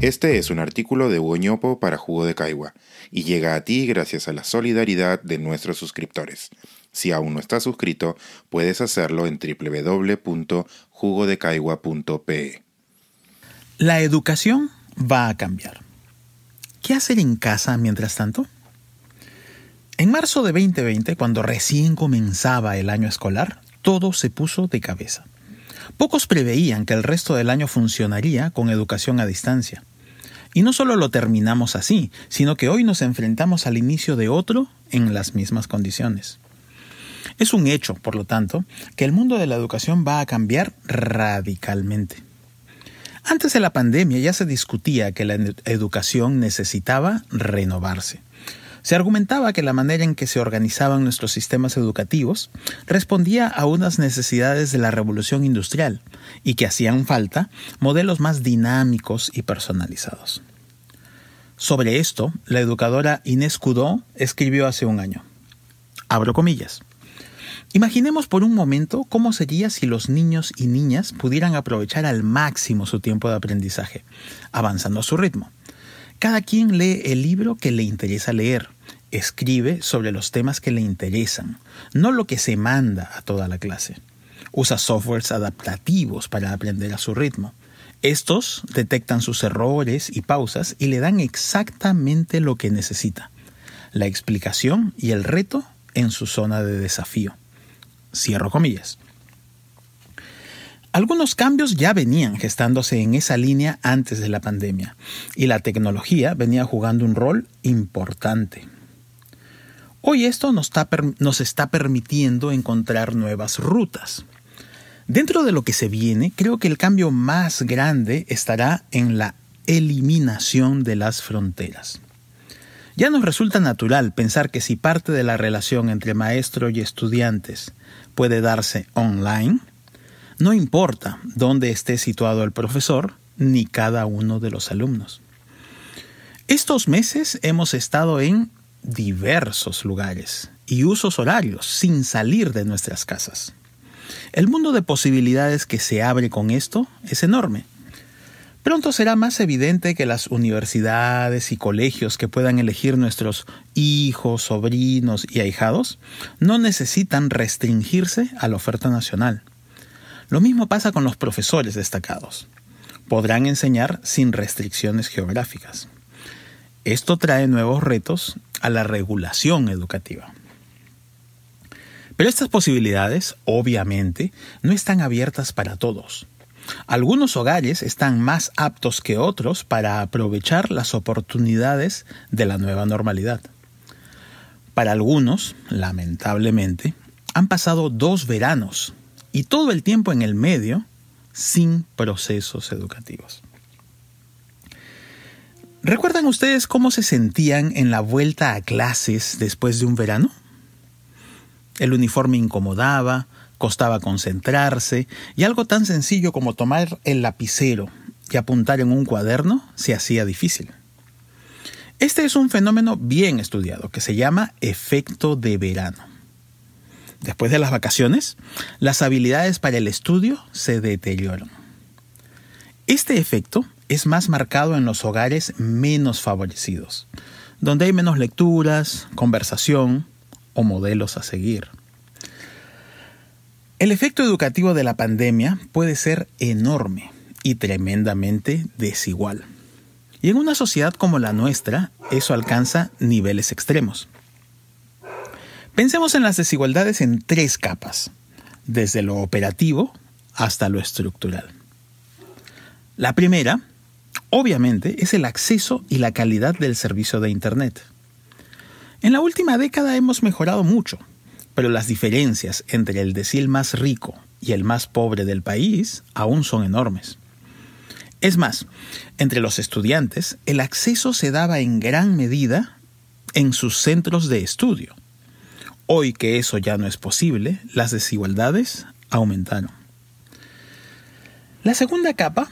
Este es un artículo de Hugo para Jugo de Caigua y llega a ti gracias a la solidaridad de nuestros suscriptores. Si aún no estás suscrito, puedes hacerlo en www.jugodecaigua.pe. La educación va a cambiar. ¿Qué hacer en casa mientras tanto? En marzo de 2020, cuando recién comenzaba el año escolar, todo se puso de cabeza. Pocos preveían que el resto del año funcionaría con educación a distancia. Y no solo lo terminamos así, sino que hoy nos enfrentamos al inicio de otro en las mismas condiciones. Es un hecho, por lo tanto, que el mundo de la educación va a cambiar radicalmente. Antes de la pandemia ya se discutía que la educación necesitaba renovarse. Se argumentaba que la manera en que se organizaban nuestros sistemas educativos respondía a unas necesidades de la revolución industrial y que hacían falta modelos más dinámicos y personalizados. Sobre esto, la educadora Inés Cudó escribió hace un año. Abro comillas. Imaginemos por un momento cómo sería si los niños y niñas pudieran aprovechar al máximo su tiempo de aprendizaje, avanzando a su ritmo. Cada quien lee el libro que le interesa leer, escribe sobre los temas que le interesan, no lo que se manda a toda la clase. Usa softwares adaptativos para aprender a su ritmo. Estos detectan sus errores y pausas y le dan exactamente lo que necesita, la explicación y el reto en su zona de desafío. Cierro comillas. Algunos cambios ya venían gestándose en esa línea antes de la pandemia y la tecnología venía jugando un rol importante. Hoy esto nos está, permitiendo encontrar nuevas rutas. Dentro de lo que se viene, creo que el cambio más grande estará en la eliminación de las fronteras. Ya nos resulta natural pensar que si parte de la relación entre maestro y estudiantes puede darse online, no importa dónde esté situado el profesor ni cada uno de los alumnos. Estos meses hemos estado en diversos lugares y usos horarios sin salir de nuestras casas. El mundo de posibilidades que se abre con esto es enorme. Pronto será más evidente que las universidades y colegios que puedan elegir nuestros hijos, sobrinos y ahijados no necesitan restringirse a la oferta nacional. Lo mismo pasa con los profesores destacados. Podrán enseñar sin restricciones geográficas. Esto trae nuevos retos a la regulación educativa. Pero estas posibilidades, obviamente, no están abiertas para todos. Algunos hogares están más aptos que otros para aprovechar las oportunidades de la nueva normalidad. Para algunos, lamentablemente, han pasado dos veranos y todo el tiempo en el medio sin procesos educativos. ¿Recuerdan ustedes cómo se sentían en la vuelta a clases después de un verano? El uniforme incomodaba, costaba concentrarse y algo tan sencillo como tomar el lapicero y apuntar en un cuaderno se hacía difícil. Este es un fenómeno bien estudiado que se llama efecto de verano. Después de las vacaciones, las habilidades para el estudio se deterioran. Este efecto es más marcado en los hogares menos favorecidos, donde hay menos lecturas, conversación o modelos a seguir. El efecto educativo de la pandemia puede ser enorme y tremendamente desigual. Y en una sociedad como la nuestra, eso alcanza niveles extremos. Pensemos en las desigualdades en tres capas, desde lo operativo hasta lo estructural. La primera obviamente, es el acceso y la calidad del servicio de Internet. En la última década hemos mejorado mucho, pero las diferencias entre el decil más rico y el más pobre del país aún son enormes. Es más, entre los estudiantes, el acceso se daba en gran medida en sus centros de estudio. Hoy que eso ya no es posible, las desigualdades aumentaron. La segunda capa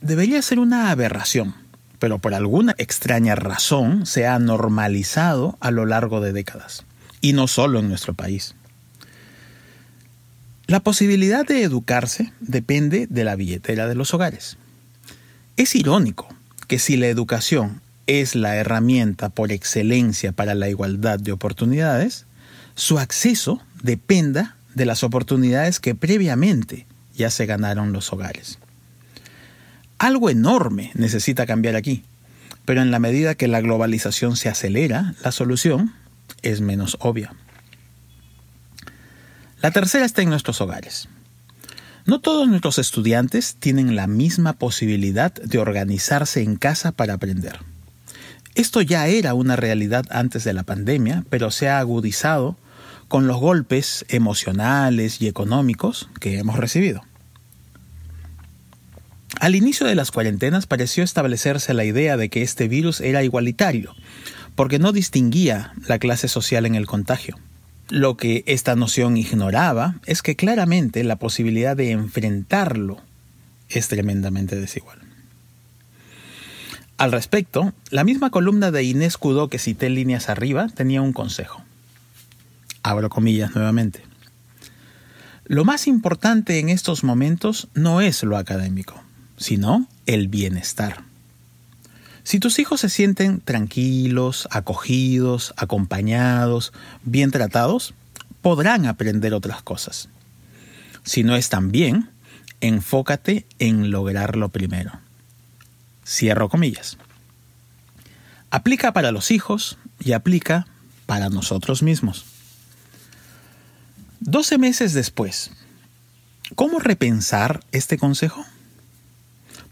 debería ser una aberración, pero por alguna extraña razón se ha normalizado a lo largo de décadas, y no solo en nuestro país. La posibilidad de educarse depende de la billetera de los hogares. Es irónico que si la educación es la herramienta por excelencia para la igualdad de oportunidades, su acceso dependa de las oportunidades que previamente ya se ganaron los hogares. Algo enorme necesita cambiar aquí, pero en la medida que la globalización se acelera, la solución es menos obvia. La tercera está en nuestros hogares. No todos nuestros estudiantes tienen la misma posibilidad de organizarse en casa para aprender. Esto ya era una realidad antes de la pandemia, pero se ha agudizado con los golpes emocionales y económicos que hemos recibido. Al inicio de las cuarentenas pareció establecerse la idea de que este virus era igualitario, porque no distinguía la clase social en el contagio. Lo que esta noción ignoraba es que claramente la posibilidad de enfrentarlo es tremendamente desigual. Al respecto, la misma columna de Inés Cudó que cité líneas arriba tenía un consejo. Abro comillas nuevamente. Lo más importante en estos momentos no es lo académico, sino el bienestar. Si tus hijos se sienten tranquilos, acogidos, acompañados, bien tratados, podrán aprender otras cosas. Si no están bien, enfócate en lograrlo primero. Cierro comillas. Aplica para los hijos y aplica para nosotros mismos. Doce meses después, ¿cómo repensar este consejo?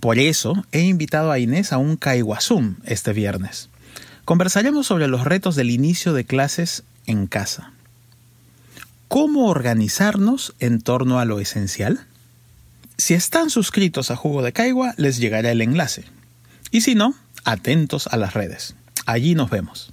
Por eso he invitado a Inés a un Caiguazum este viernes. Conversaremos sobre los retos del inicio de clases en casa. ¿Cómo organizarnos en torno a lo esencial? Si están suscritos a Jugo de Caigua, les llegará el enlace. Y si no, atentos a las redes. Allí nos vemos.